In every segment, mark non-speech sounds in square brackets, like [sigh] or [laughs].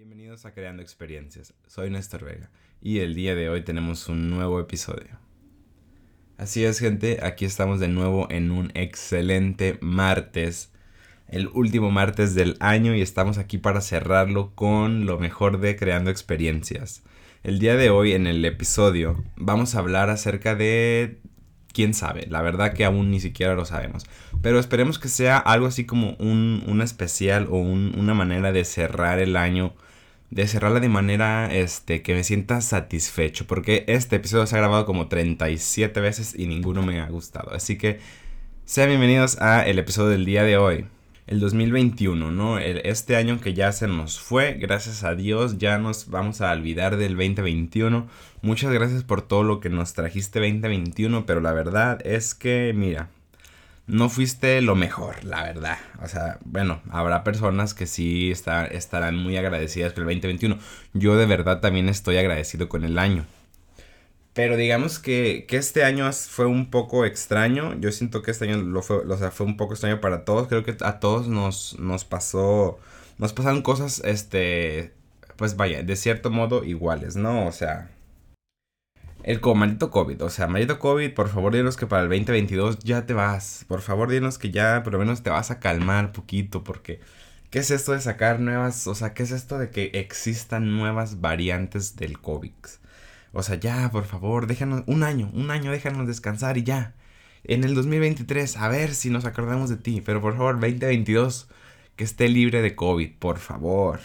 Bienvenidos a Creando Experiencias. Soy Néstor Vega y el día de hoy tenemos un nuevo episodio. Así es, gente, aquí estamos de nuevo en un excelente martes, el último martes del año y estamos aquí para cerrarlo con lo mejor de Creando Experiencias. El día de hoy en el episodio vamos a hablar acerca de quién sabe, la verdad que aún ni siquiera lo sabemos. Pero esperemos que sea algo así como un, especial o una manera de cerrar el año. De cerrarla de manera este, que me sienta satisfecho. Porque este episodio se ha grabado como 37 veces y ninguno me ha gustado. Así que sean bienvenidos a el episodio del día de hoy el 2021, ¿no? este año que ya se nos fue, gracias a Dios, ya nos vamos a olvidar del 2021. Muchas gracias por todo lo que nos trajiste 2021, pero la verdad es que, mira, no fuiste lo mejor, la verdad. O sea, bueno, habrá personas que sí estarán muy agradecidas con el 2021. Yo de verdad también estoy agradecido con el año. Pero digamos que, este año fue un poco extraño. Yo siento que este año lo fue, o sea, fue un poco extraño para todos. Creo que a todos nos, nos pasó. Nos pasaron cosas, este. Pues vaya, de cierto modo iguales, ¿no? O sea. El maldito COVID. O sea, maldito COVID, por favor dinos que para el 2022 ya te vas. Por favor dinos que ya por lo menos te vas a calmar poquito. Porque. ¿Qué es esto de sacar nuevas? O sea, ¿qué es esto de que existan nuevas variantes del COVID? O sea, ya, por favor, déjanos un año, un año, déjanos descansar y ya. En el 2023, a ver si nos acordamos de ti. Pero por favor, 2022, que esté libre de COVID, por favor.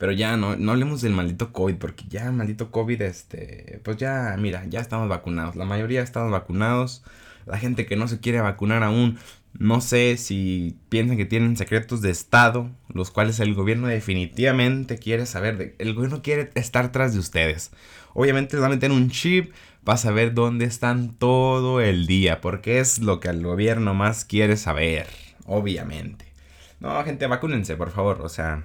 Pero ya, no, no hablemos del maldito COVID, porque ya, maldito COVID, este, pues ya, mira, ya estamos vacunados. La mayoría estamos vacunados. La gente que no se quiere vacunar aún, no sé si piensan que tienen secretos de Estado, los cuales el gobierno definitivamente quiere saber. el gobierno quiere estar tras de ustedes. Obviamente les va a meter un chip para saber dónde están todo el día, porque es lo que el gobierno más quiere saber, obviamente. No, gente, vacúnense, por favor, o sea...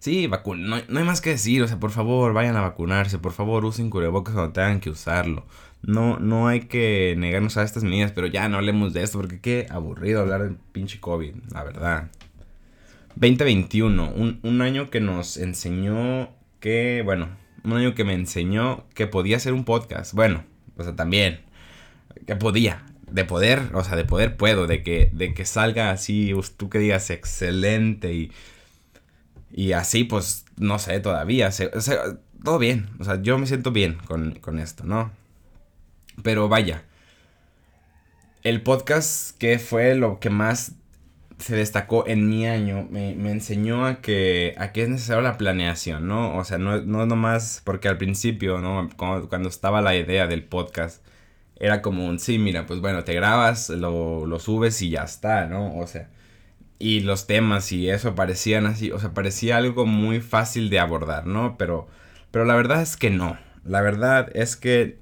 Sí, no, no, hay más que decir, o sea, por favor, vayan a vacunarse, por favor, usen cubrebocas cuando tengan que usarlo. No, no hay que negarnos a estas medidas, pero ya no hablemos de esto porque qué aburrido hablar del pinche COVID, la verdad. 2021, un, un año que nos enseñó que, bueno, un año que me enseñó que podía hacer un podcast. Bueno, o sea, también, que podía, de poder, o sea, de poder puedo, de que, de que salga así, tú que digas excelente y, y así, pues, no sé, todavía, todo bien, o sea, yo me siento bien con, con esto, ¿no? Pero vaya. El podcast que fue lo que más se destacó en mi año me, enseñó a que, a es necesaria la planeación, ¿no? O sea, no, no nomás porque al principio, ¿no? Cuando, estaba la idea del podcast, era como un, sí, mira, pues bueno, te grabas, lo, lo subes y ya está, ¿no? O sea, y los temas y eso parecían así, o sea, parecía algo muy fácil de abordar, ¿no? Pero, pero la verdad es que no. La verdad es que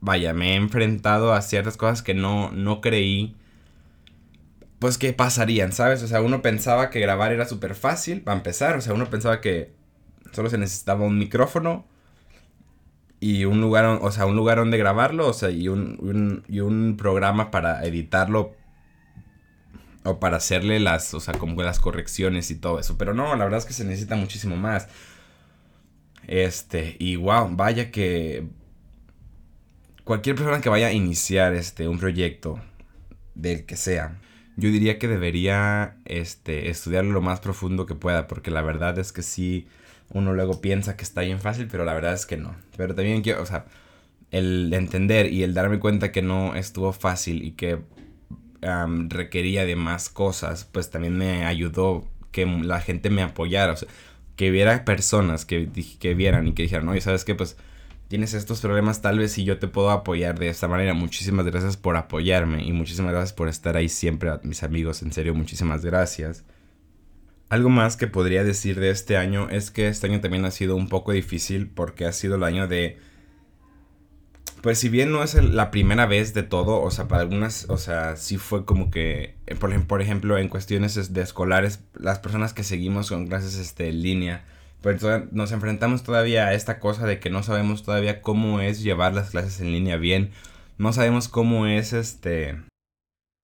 vaya, me he enfrentado a ciertas cosas que no, no creí, pues que pasarían, ¿sabes? O sea, uno pensaba que grabar era súper fácil, para empezar, o sea, uno pensaba que solo se necesitaba un micrófono y un lugar, o sea, un lugar donde grabarlo, o sea, y un, y un programa para editarlo o para hacerle las, o sea, como las correcciones y todo eso. Pero no, la verdad es que se necesita muchísimo más. Este, y wow, vaya que cualquier persona que vaya a iniciar este, un proyecto, del que sea, yo diría que debería este, estudiarlo lo más profundo que pueda, porque la verdad es que sí, uno luego piensa que está bien fácil, pero la verdad es que no. Pero también quiero, o sea, el entender y el darme cuenta que no estuvo fácil y que requería de más cosas, pues también me ayudó que la gente me apoyara, que hubiera personas que, que vieran y que dijeran, oye, ¿sabes qué? Pues tienes estos problemas, tal vez si yo te puedo apoyar de esta manera. Muchísimas gracias por apoyarme y muchísimas gracias por estar ahí siempre, mis amigos. En serio, muchísimas gracias. Algo más que podría decir de este año es que este año también ha sido un poco difícil porque ha sido el año de... Pues si bien no es la primera vez de todo, o sea, para algunas, o sea, sí fue como que, eh, por, por ejemplo, en cuestiones de escolares, las personas que seguimos con clases este, en línea, pues nos enfrentamos todavía a esta cosa de que no sabemos todavía cómo es llevar las clases en línea bien. No sabemos cómo es este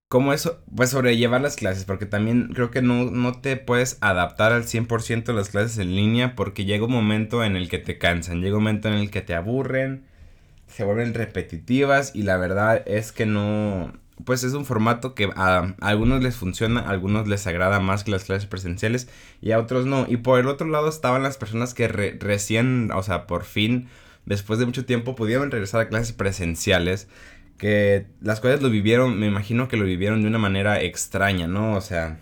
cómo eso, pues sobrellevar las clases, porque también creo que no, no te puedes adaptar al 100% a las clases en línea porque llega un momento en el que te cansan, llega un momento en el que te aburren, se vuelven repetitivas y la verdad es que no, pues es un formato que a, algunos les funciona, a algunos les agrada más que las clases presenciales y a otros no. Y por el otro lado estaban las personas que recién, o sea, por fin, después de mucho tiempo, pudieron regresar a clases presenciales que las cuales lo vivieron, me imagino que lo vivieron de una manera extraña, ¿no? O sea,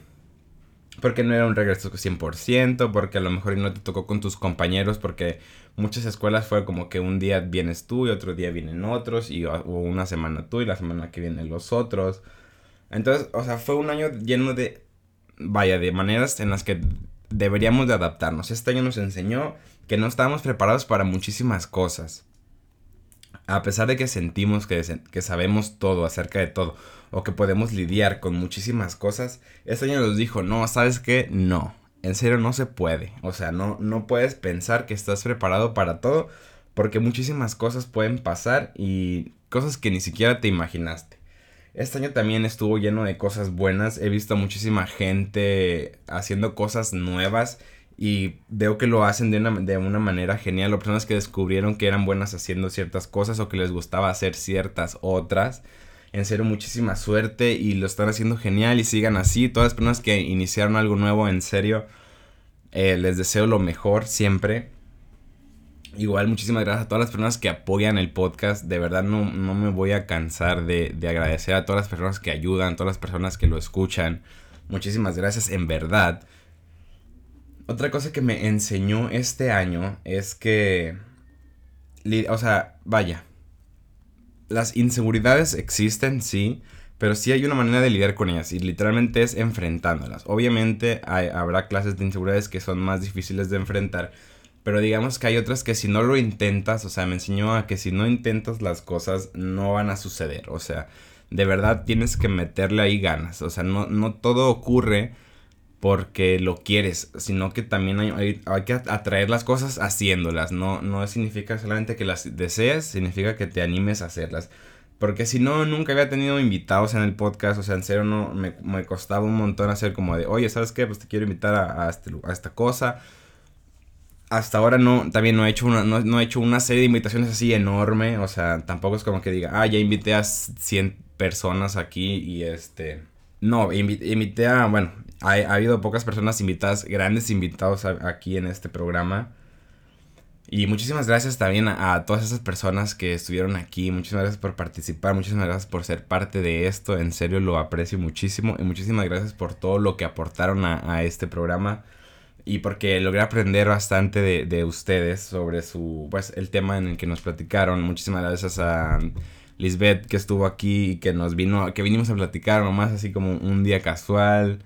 porque no era un regreso 100%, porque a lo mejor no te tocó con tus compañeros, porque muchas escuelas fue como que un día vienes tú y otro día vienen otros, y o una semana tú y la semana que vienen los otros. Entonces, o sea, fue un año lleno de, vaya, de maneras en las que deberíamos de adaptarnos. Este año nos enseñó que no estábamos preparados para muchísimas cosas a pesar de que sentimos que, que, sabemos todo acerca de todo o que podemos lidiar con muchísimas cosas, este año nos dijo, no, ¿sabes qué? No, en serio no se puede. O sea, no, no puedes pensar que estás preparado para todo porque muchísimas cosas pueden pasar y cosas que ni siquiera te imaginaste. Este año también estuvo lleno de cosas buenas. He visto muchísima gente haciendo cosas nuevas y veo que lo hacen de una, de una manera genial. Las personas que descubrieron que eran buenas haciendo ciertas cosas o que les gustaba hacer ciertas otras. En serio, muchísima suerte y lo están haciendo genial y sigan así. Todas las personas que iniciaron algo nuevo, en serio, eh, les deseo lo mejor siempre. Igual, muchísimas gracias a todas las personas que apoyan el podcast. De verdad, no, no me voy a cansar de, de agradecer a todas las personas que ayudan, todas las personas que lo escuchan. Muchísimas gracias, en verdad. Otra cosa que me enseñó este año es que... O sea, vaya. Las inseguridades existen, sí, pero sí hay una manera de lidiar con ellas y literalmente es enfrentándolas. Obviamente habrá clases de inseguridades que son más difíciles de enfrentar, pero digamos que hay otras que si no lo intentas, o sea, me enseñó a que si no intentas las cosas no van a suceder, o sea, de verdad tienes que meterle ahí ganas, o sea, no, no todo ocurre porque lo quieres, sino que también hay, que atraer las cosas haciéndolas, no, no significa solamente que las desees, significa que te animes a hacerlas. Porque si no, nunca había tenido invitados en el podcast, o sea, en serio no, me, costaba un montón hacer como de, oye, ¿sabes qué? Pues te quiero invitar a, este, a esta cosa. Hasta ahora no, también no he hecho una, no, he hecho una serie de invitaciones así enorme, o sea, tampoco es como que diga, ah, ya invité a 100 personas aquí y este... No, invité a, bueno, ha, habido pocas personas invitadas, grandes invitados aquí en este programa. Y muchísimas gracias también a, todas esas personas que estuvieron aquí. Muchísimas gracias por participar. Muchísimas gracias por ser parte de esto. En serio lo aprecio muchísimo. Y muchísimas gracias por todo lo que aportaron a, este programa. Y porque logré aprender bastante de, de, ustedes sobre su, pues, el tema en el que nos platicaron. Muchísimas gracias a Lisbeth que estuvo aquí y que nos vino, que vinimos a platicar nomás así como un día casual.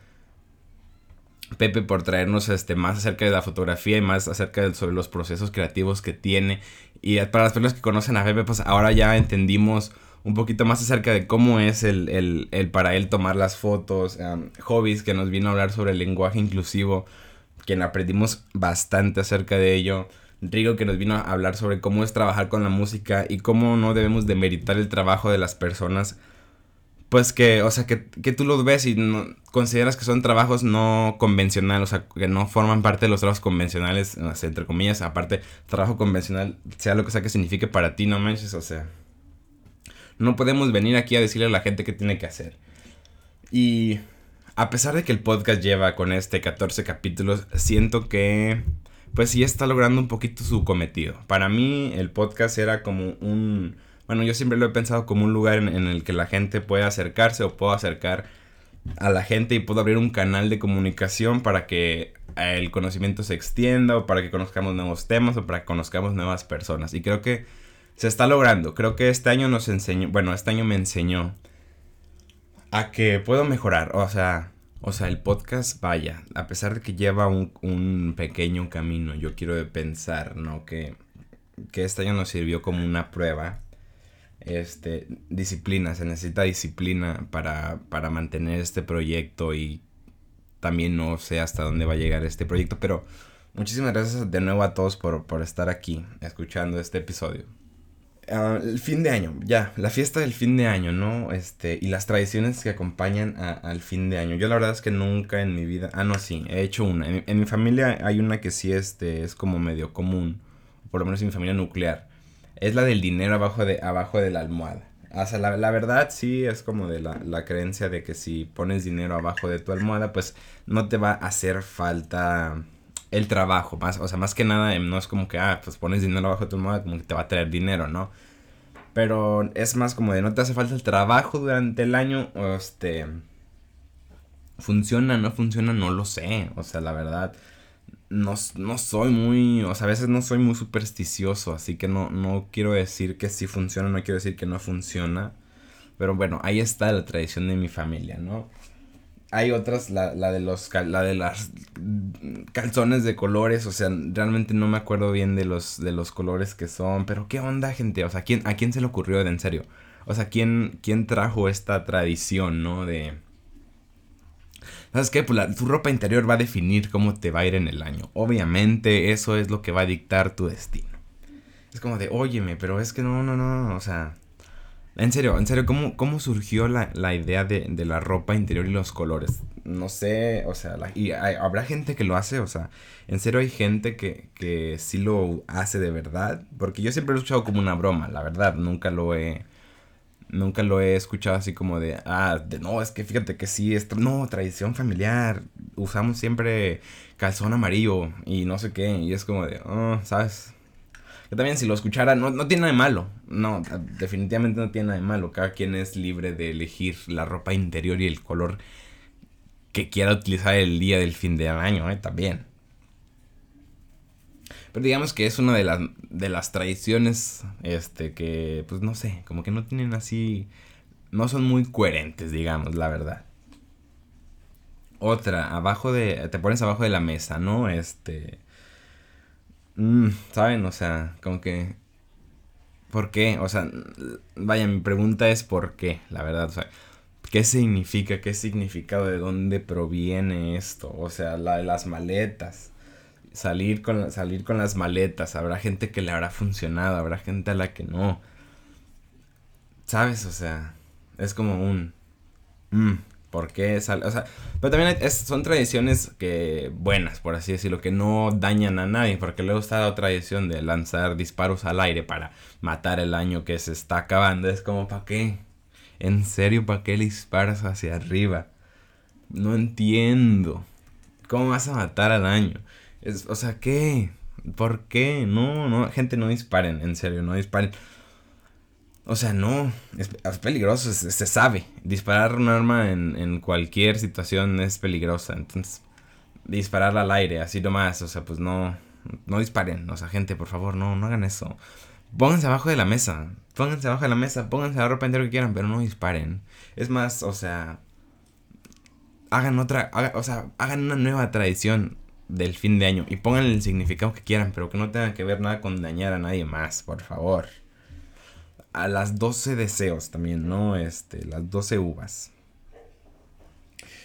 Pepe por traernos este, más acerca de la fotografía y más acerca de, sobre los procesos creativos que tiene. Y para las personas que conocen a Pepe, pues ahora ya entendimos un poquito más acerca de cómo es el, el, el para él tomar las fotos. hobbies que nos vino a hablar sobre el lenguaje inclusivo, quien aprendimos bastante acerca de ello. Rigo que nos vino a hablar sobre cómo es trabajar con la música y cómo no debemos demeritar el trabajo de las personas pues que, o sea, que, tú los ves y consideras que son trabajos no convencionales, o sea, que no forman parte de los trabajos convencionales, entre comillas, aparte, trabajo convencional, sea lo que sea que signifique para ti, no manches, o sea, no podemos venir aquí a decirle a la gente qué tiene que hacer. Y a pesar de que el podcast lleva con este 14 capítulos, siento que, pues sí está logrando un poquito su cometido. Para mí, el podcast era como un bueno, yo siempre lo he pensado como un lugar en, el que la gente puede acercarse o puedo acercar a la gente y puedo abrir un canal de comunicación para que el conocimiento se extienda o para que conozcamos nuevos temas o para que conozcamos nuevas personas. Y creo que se está logrando. Creo que este año nos enseñó, bueno, este año me enseñó a que puedo mejorar. O sea, o sea, el podcast, vaya, a pesar de que lleva un, un pequeño camino, yo quiero pensar, ¿no? Que, que este año nos sirvió como una prueba este, disciplina, se necesita disciplina para, para mantener este proyecto y también no sé hasta dónde va a llegar este proyecto, pero muchísimas gracias de nuevo a todos por, por estar aquí escuchando este episodio. Ah, el fin de año, ya, la fiesta del fin de año, ¿no? Este, y las tradiciones que acompañan al fin de año. Yo la verdad es que nunca en mi vida, ah, no, sí, he hecho una. En, mi familia hay una que sí este, es como medio común, por lo menos en mi familia nuclear. Es la del dinero abajo de, abajo de la almohada. O sea, la, la verdad sí es como de la, la, creencia de que si pones dinero abajo de tu almohada, pues no te va a hacer falta el trabajo. Más, o sea, más que nada em, no es como que, ah, pues pones dinero abajo de tu almohada, como que te va a traer dinero, ¿no? Pero es más como de no te hace falta el trabajo durante el año, o este... Funciona, no funciona, no lo sé. O sea, la verdad, no, no soy muy, o sea, a veces no soy muy supersticioso, así que no, no quiero decir que sí funciona, no quiero decir que no funciona. Pero bueno, ahí está la tradición de mi familia, ¿no? hay otras, la, la, de los la de las calzones de colores, o sea, realmente no me acuerdo bien de los de los colores que son, pero qué onda, gente, o sea, ¿quién, a quién se le ocurrió en serio? O sea, ¿quién, quién trajo esta tradición, no? De ¿Sabes qué? Pues tu ropa interior va a definir cómo te va a ir en el año. Obviamente eso es lo que va a dictar tu destino. Es como de, óyeme, pero es que no, no, no, o sea, en serio, en serio, ¿cómo, cómo surgió la, idea de, la ropa interior y los colores? No sé, o sea, y habrá gente que lo hace, o sea, en serio hay gente que, que sí lo hace de verdad, porque yo siempre lo he escuchado como una broma, la verdad, nunca lo he, nunca lo he escuchado así como de, ah, de, no, es que fíjate que sí, esto, no, tradición familiar, usamos siempre calzón amarillo y no sé qué, y es como de, oh, ¿sabes? Que también si lo escuchara, no, no tiene nada de malo. No, definitivamente no tiene nada de malo. Cada quien es libre de elegir la ropa interior y el color que quiera utilizar el día del fin de año, ¿eh? También. Digamos que es una de las, de las tradiciones, este, que, pues no sé, como que no tienen así, no son muy coherentes, digamos, la verdad. Otra, abajo de, te pones abajo de la mesa, ¿no? Este, Mm, ¿Saben? O sea, como que... ¿Por qué? O sea, vaya, mi pregunta es ¿por qué? La verdad, o sea, ¿qué significa? ¿Qué significado? ¿De dónde proviene esto? O sea, la de las maletas. Salir con, salir con las maletas. Habrá gente que le habrá funcionado, habrá gente a la que no. ¿Sabes? O sea, es como un... Mm, ¿Por qué sale? O sea, pero también son tradiciones que buenas, por así decirlo, que no dañan a nadie, porque luego está la tradición de lanzar disparos al aire para matar el año que se está acabando. Es como, ¿para qué? ¿En serio, para qué disparas hacia arriba? No entiendo. ¿Cómo vas a matar al año? Es, o sea, ¿qué? ¿Por qué? No, no, gente, no disparen, en serio, no disparen. O sea, no, es, peligroso, se, sabe. Disparar un arma en, cualquier situación es peligrosa. Entonces, disparar al aire, así nomás, o sea, pues no, no disparen. O sea, gente, por favor, no, no hagan eso. Pónganse abajo de la mesa, pónganse abajo de la mesa, pónganse la ropa entera que quieran, pero no disparen. Es más, o sea, hagan otra, o sea, hagan una nueva tradición del fin de año y pongan el significado que quieran, pero que no tenga que ver nada con dañar a nadie más, por favor a las 12 deseos también, ¿no? Este, las 12 uvas.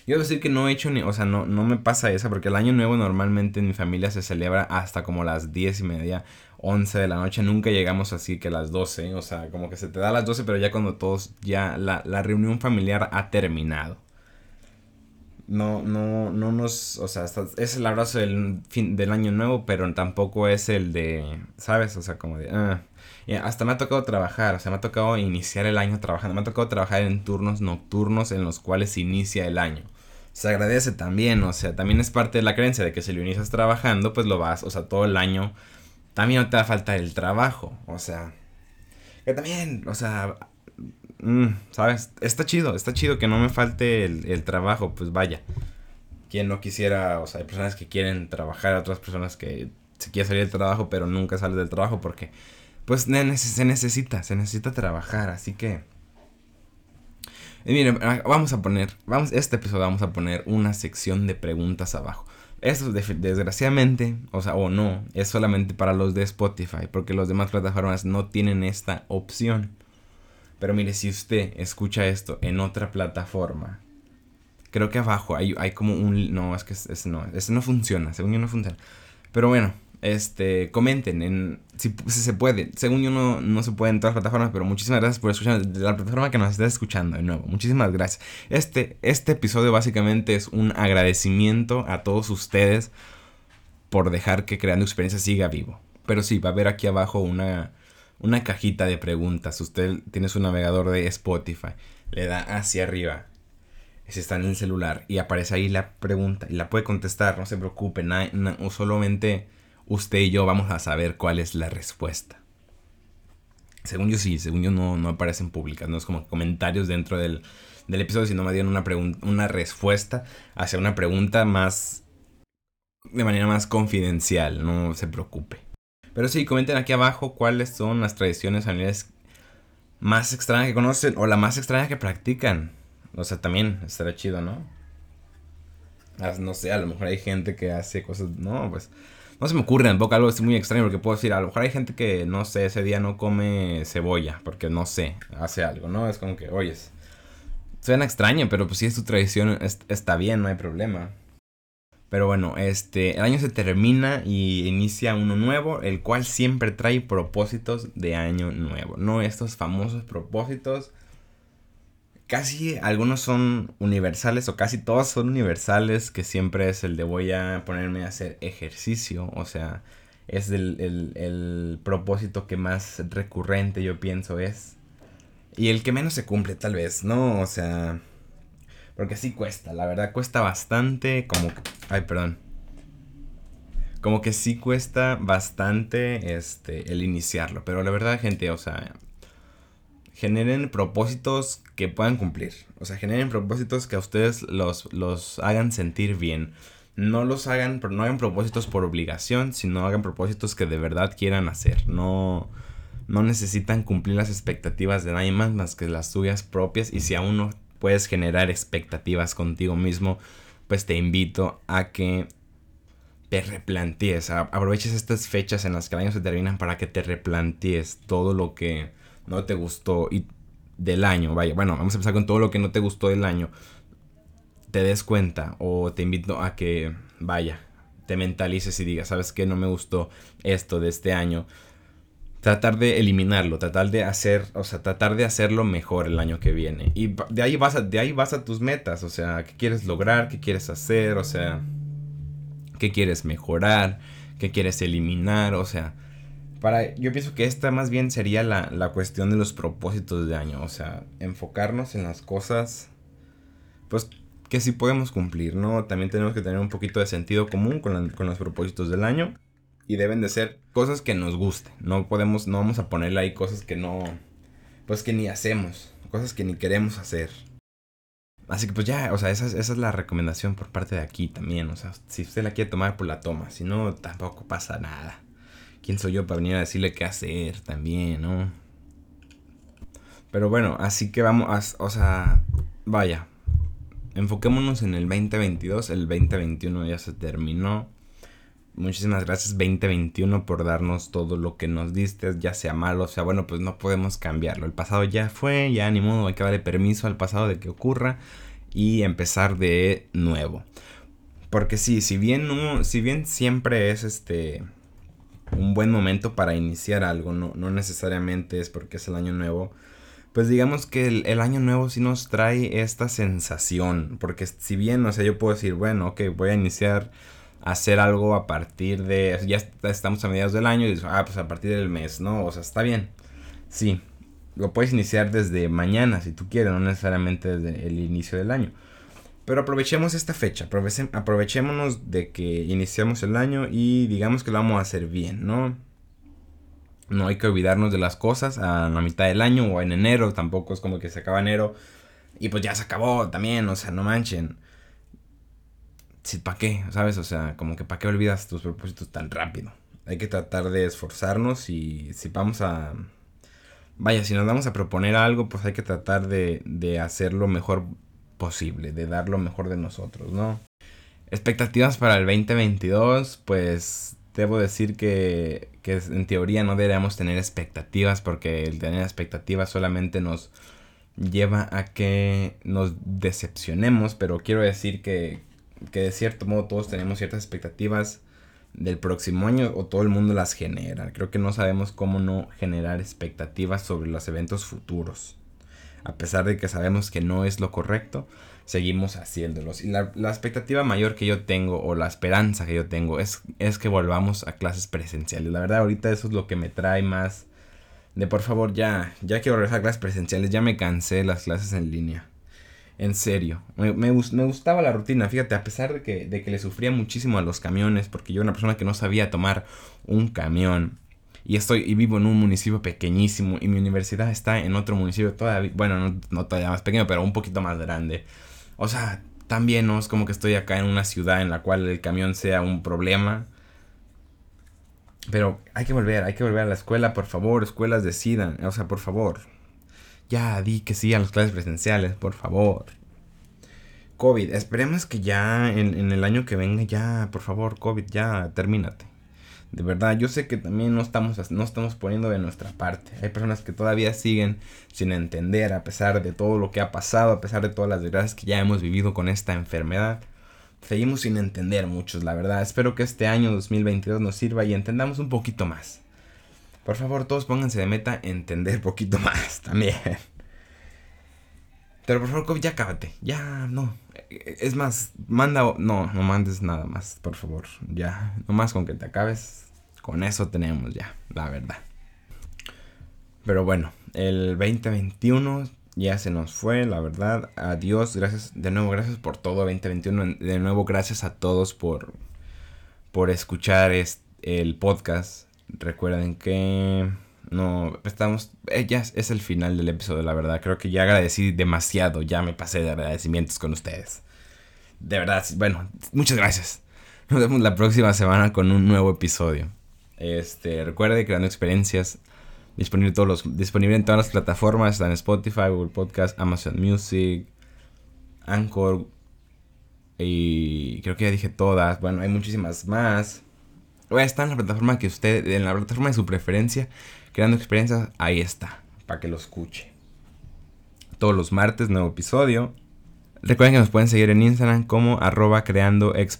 Yo debo decir que no he hecho ni, o sea, no, no me pasa esa, porque el año nuevo normalmente en mi familia se celebra hasta como las 10 y media, 11 de la noche. Nunca llegamos así que las 12, o sea, como que se te da las 12, pero ya cuando todos, ya la, la reunión familiar ha terminado. No, no, no nos, o sea, es el abrazo del, fin, del año nuevo, pero tampoco es el de, ¿sabes? O sea, como de, ah, hasta me ha tocado trabajar, o sea, me ha tocado iniciar el año trabajando, me ha tocado trabajar en turnos nocturnos en los cuales inicia el año. Se agradece también, o sea, también es parte de la creencia de que si lo inicias trabajando, pues lo vas, o sea, todo el año también no te va a faltar el trabajo, o sea, que también, o sea, mm, ¿sabes? Está chido, está chido que no me falte el, el trabajo, pues vaya. Quien no quisiera, o sea, hay personas que quieren trabajar, otras personas que se quieren salir del trabajo, pero nunca salen del trabajo porque pues se necesita, se necesita trabajar, así que... Y miren, ah, vamos a poner, vamos, este episodio vamos a poner una sección de preguntas abajo. Eso desgraciadamente, o sea, o no, es solamente para los de Spotify, porque los demás plataformas no tienen esta opción. Pero mire, si usted escucha esto en otra plataforma, creo que abajo hay, hay como un... No, es que ese no, ese no funciona, según yo no funciona. Pero bueno, este, comenten en, si, se puede. Según yo no, no se puede en todas las plataformas, pero muchísimas gracias por escuchar la plataforma que nos estés escuchando de nuevo. Muchísimas gracias. Este, este episodio básicamente es un agradecimiento a todos ustedes por dejar que Creando Experiencia siga vivo. Pero sí, va a haber aquí abajo una, una cajita de preguntas. Usted tiene su navegador de Spotify, le da hacia arriba si está en el celular y aparece ahí la pregunta y la puede contestar, no se preocupe, o solamente usted y yo vamos a saber cuál es la respuesta. Según yo sí, según yo no, no aparecen públicas, no es como comentarios dentro del, del episodio, sino más bien una, una respuesta hacia una pregunta más, de manera más confidencial, no se preocupe. Pero sí, comenten aquí abajo cuáles son las tradiciones familiares más extrañas que conocen o la más extraña que practican. O sea, también estará chido, ¿no? No sé, a lo mejor hay gente que hace cosas. No, pues. No se me ocurre tampoco algo muy extraño porque puedo decir, a lo mejor hay gente que, no sé, ese día no come cebolla porque no sé, hace algo, ¿no? Es como que, oyes. Suena extraño, pero pues si es tu tradición, está bien, no hay problema. Pero bueno, este, el año se termina y inicia uno nuevo, el cual siempre trae propósitos de año nuevo, ¿no? Estos famosos propósitos casi algunos son universales o casi todos son universales, que siempre es el de voy a ponerme a hacer ejercicio, o sea, es el, propósito que más recurrente yo pienso es. Y el que menos se cumple tal vez, ¿no? O sea, porque sí cuesta, la verdad cuesta bastante, como... Ay, perdón. Como que sí cuesta bastante este, el iniciarlo, pero la verdad gente, o sea, generen propósitos que puedan cumplir. O sea, generen propósitos que a ustedes los, los hagan sentir bien. No los hagan, no hagan propósitos por obligación, sino hagan propósitos que de verdad quieran hacer. No, no necesitan cumplir las expectativas de nadie más más que las suyas propias. Y si aún no puedes generar expectativas contigo mismo, pues te invito a que te replantees. Aproveches estas fechas en las que el año se terminan para que te replantees todo lo que no te gustó y del año, vaya, bueno, vamos a empezar con todo lo que no te gustó del año, te des cuenta o te invito a que, vaya, te mentalices y digas, ¿sabes qué? No me gustó esto de este año. Tratar de eliminarlo, tratar de hacer, o sea, tratar de hacerlo mejor el año que viene. Y de ahí vas a, de ahí vas a tus metas, o sea, qué quieres lograr, qué quieres hacer, o sea, qué quieres mejorar, qué quieres eliminar, o sea, para, yo pienso que esta más bien sería la, la, cuestión de los propósitos de año. O sea, enfocarnos en las cosas, pues que sí podemos cumplir, ¿no? También tenemos que tener un poquito de sentido común con, con los propósitos del año. Y deben de ser cosas que nos gusten. No podemos, no vamos a ponerle ahí cosas que no, pues que ni hacemos. Cosas que ni queremos hacer. Así que pues ya, o sea, esa, esa es la recomendación por parte de aquí también. O sea, si usted la quiere tomar, pues la toma. Si no, tampoco pasa nada. ¿quién soy yo para venir a decirle qué hacer también, no? Pero bueno, así que vamos, a, o sea, vaya, enfoquémonos en el 2022, el 2021 ya se terminó. Muchísimas gracias 2021 por darnos todo lo que nos diste, ya sea malo, o sea bueno, pues no podemos cambiarlo. El pasado ya fue, ya ni modo, hay que darle permiso al pasado de que ocurra y empezar de nuevo. Porque sí, si bien no, si bien siempre es este un buen momento para iniciar algo, no, no necesariamente es porque es el año nuevo. Pues digamos que el, año nuevo sí nos trae esta sensación, porque si bien, o sea, yo puedo decir, bueno, ok, voy a iniciar hacer algo a partir de, ya estamos a mediados del año y dices, ah, pues a partir del mes, ¿no? O sea, está bien. Sí, lo puedes iniciar desde mañana si tú quieres, no necesariamente desde el inicio del año. Pero aprovechemos esta fecha, aprovechémonos de que iniciamos el año y digamos que lo vamos a hacer bien, ¿no? No hay que olvidarnos de las cosas a la mitad del año o en enero, tampoco es como que se acaba enero y pues ya se acabó también, o sea, no manchen. Sí, ¿Para qué? ¿Sabes? O sea, como que ¿para qué olvidas tus propósitos tan rápido? Hay que tratar de esforzarnos y si vamos a... Vaya, si nos vamos a proponer algo, pues hay que tratar de, de hacerlo mejor posible, de dar lo mejor de nosotros, ¿no? Expectativas para el 2022, pues debo decir que, que en teoría no deberíamos tener expectativas porque el tener expectativas solamente nos lleva a que nos decepcionemos, pero quiero decir que, que de cierto modo todos tenemos ciertas expectativas del próximo año o todo el mundo las genera. Creo que no sabemos cómo no generar expectativas sobre los eventos futuros. A pesar de que sabemos que no es lo correcto, seguimos haciéndolos. Y la, expectativa mayor que yo tengo, o la esperanza que yo tengo, es, es que volvamos a clases presenciales. La verdad, ahorita eso es lo que me trae más de por favor ya, ya quiero regresar a clases presenciales, ya me cansé de las clases en línea. En serio, me, me, gustaba la rutina, fíjate, a pesar de que, de que le sufría muchísimo a los camiones, porque yo era una persona que no sabía tomar un camión. Y estoy y vivo en un municipio pequeñísimo y mi universidad está en otro municipio todavía, bueno, no, no todavía más pequeño, pero un poquito más grande. O sea, también no es como que estoy acá en una ciudad en la cual el camión sea un problema. Pero hay que volver, hay que volver a la escuela, por favor, escuelas decidan, o sea, por favor. Ya di que sí a las clases presenciales, por favor. COVID, esperemos que ya en, en, el año que venga, ya, por favor, COVID, ya, termínate. De verdad, yo sé que también no estamos, no estamos poniendo de nuestra parte. Hay personas que todavía siguen sin entender, a pesar de todo lo que ha pasado, a pesar de todas las desgracias que ya hemos vivido con esta enfermedad seguimos sin entender muchos, la verdad. Espero que este año 2022 nos sirva y entendamos un poquito más. Por favor, todos pónganse de meta entender [laughs] poquito más también. Pero por favor, ya cábate. Ya, no. Es más, manda... No, no mandes nada más, por favor. Ya, nomás con que te acabes. Con eso tenemos ya, la verdad. Pero bueno, el 2021 ya se nos fue, la verdad. Adiós, gracias, de nuevo, gracias por todo 2021. De nuevo, gracias a todos por, por escuchar el podcast. Recuerden que no estamos, eh, ya es el final del episodio, la verdad. Creo que ya agradecí demasiado, ya me pasé de agradecimientos con ustedes. De verdad, bueno, muchas gracias. Nos vemos la próxima semana con un nuevo episodio. Este, recuerde creando experiencias Disponible, todos los, disponible en todas las plataformas. En Spotify, Google Podcast, Amazon Music, Anchor. Y creo que ya dije todas. Bueno, hay muchísimas más. Está en la plataforma que usted, en la plataforma de su preferencia, creando experiencias, ahí está, para que lo escuche. Todos los martes, nuevo episodio. Recuerden que nos pueden seguir en Instagram como arroba creando Es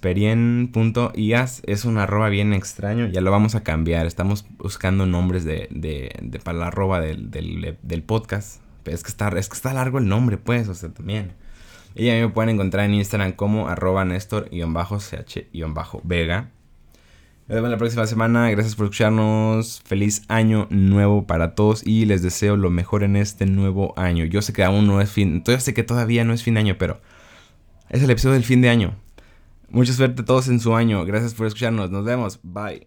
un arroba bien extraño, ya lo vamos a cambiar. Estamos buscando nombres de, de, para la arroba del, del, podcast. Pero es que, está, es que está largo el nombre, pues, o sea, también. Y a mí me pueden encontrar en Instagram como arroba Nestor-ch-vega. Nos vemos la próxima semana. Gracias por escucharnos. Feliz año nuevo para todos y les deseo lo mejor en este nuevo año. Yo sé que aún no es fin. Yo sé que todavía no es fin de año, pero es el episodio del fin de año. Mucha suerte a todos en su año. Gracias por escucharnos. Nos vemos. Bye.